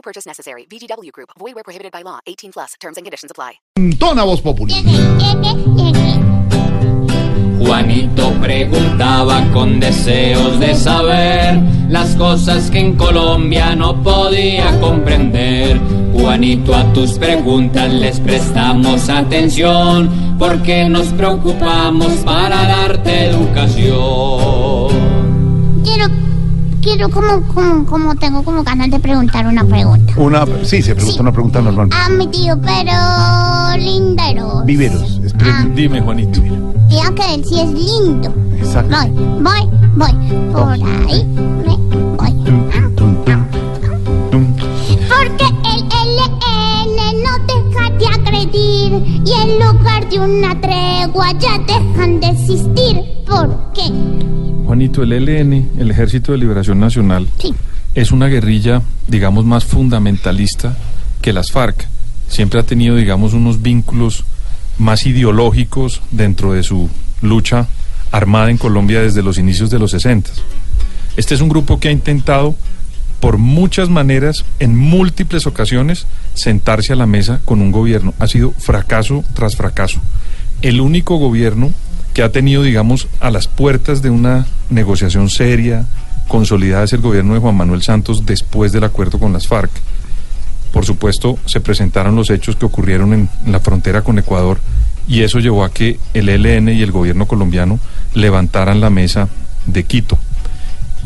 No purchase necessary. VGW Group. Void where prohibited by law. 18 plus. Terms and conditions apply. Tona Voz Populi. Juanito preguntaba con deseos de saber las cosas que en Colombia no podía comprender. Juanito, a tus preguntas les prestamos atención porque nos preocupamos para darte educación. Quiero, quiero como, como, como tengo como ganas de preguntar una pregunta. Una, sí, se pregunta Sí. una pregunta normal. A mi tío, pero lindero. Viveros. es pre- Ah. Dime, Juanito. Diga que él sí es lindo. Exacto. Voy, voy, voy. Por ahí me voy. Porque el LN no deja de agredir y en lugar de una tregua ya dejan de existir. ¿Por qué? Juanito, el ELN, el Ejército de Liberación Nacional, Sí. es una guerrilla, digamos, más fundamentalista que las FARC. Siempre ha tenido, digamos, unos vínculos más ideológicos dentro de su lucha armada en Colombia desde los inicios de los 60. Este es un grupo que ha intentado, por muchas maneras, en múltiples ocasiones, sentarse a la mesa con un gobierno. Ha sido fracaso tras fracaso. El único gobierno que ha tenido, digamos, a las puertas de una negociación seria, consolidada, es el gobierno de Juan Manuel Santos después del acuerdo con las FARC. Por supuesto, se presentaron los hechos que ocurrieron en, la frontera con Ecuador y eso llevó a que el ELN y el gobierno colombiano levantaran la mesa de Quito.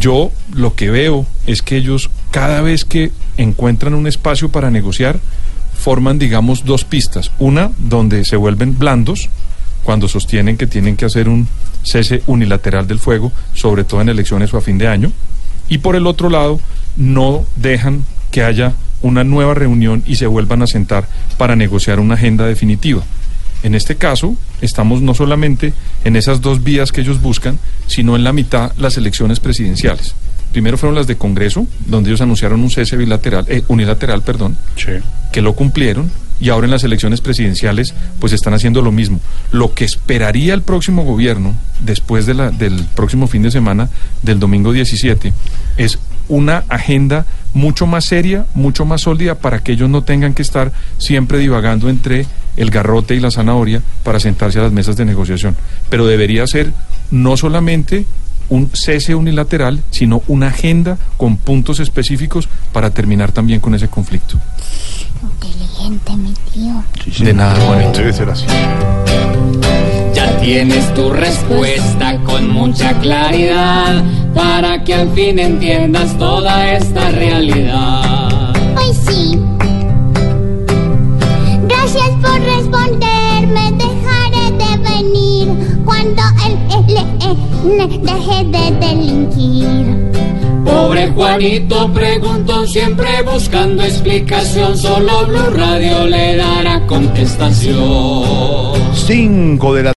Yo lo que veo es que ellos cada vez que encuentran un espacio para negociar, forman, digamos, dos pistas. Una donde se vuelven blandos cuando sostienen que tienen que hacer un cese unilateral del fuego, sobre todo en elecciones o a fin de año. Y por el otro lado, no dejan que haya una nueva reunión y se vuelvan a sentar para negociar una agenda definitiva. En este caso, estamos no solamente en esas dos vías que ellos buscan, sino en la mitad las elecciones presidenciales. Primero fueron las de Congreso, donde ellos anunciaron un cese bilateral, eh, unilateral, perdón, que lo cumplieron, y ahora en las elecciones presidenciales, pues están haciendo lo mismo. Lo que esperaría el próximo gobierno, después del próximo fin de semana, del domingo 17, es una agenda mucho más seria, mucho más sólida, para que ellos no tengan que estar siempre divagando entre el garrote y la zanahoria para sentarse a las mesas de negociación. Pero debería ser no solamente un cese unilateral, sino una agenda con puntos específicos para terminar también con ese conflicto. Inteligente, De nada, Juanito. Debe ser así. Ya tienes tu respuesta con mucha claridad para que al fin entiendas toda esta realidad. Pues sí. Gracias por responderme. Dejaré de venir cuando el deje de delinquir. Pobre Juanito preguntó siempre buscando explicación, solo Blue Radio le dará contestación. Cinco de la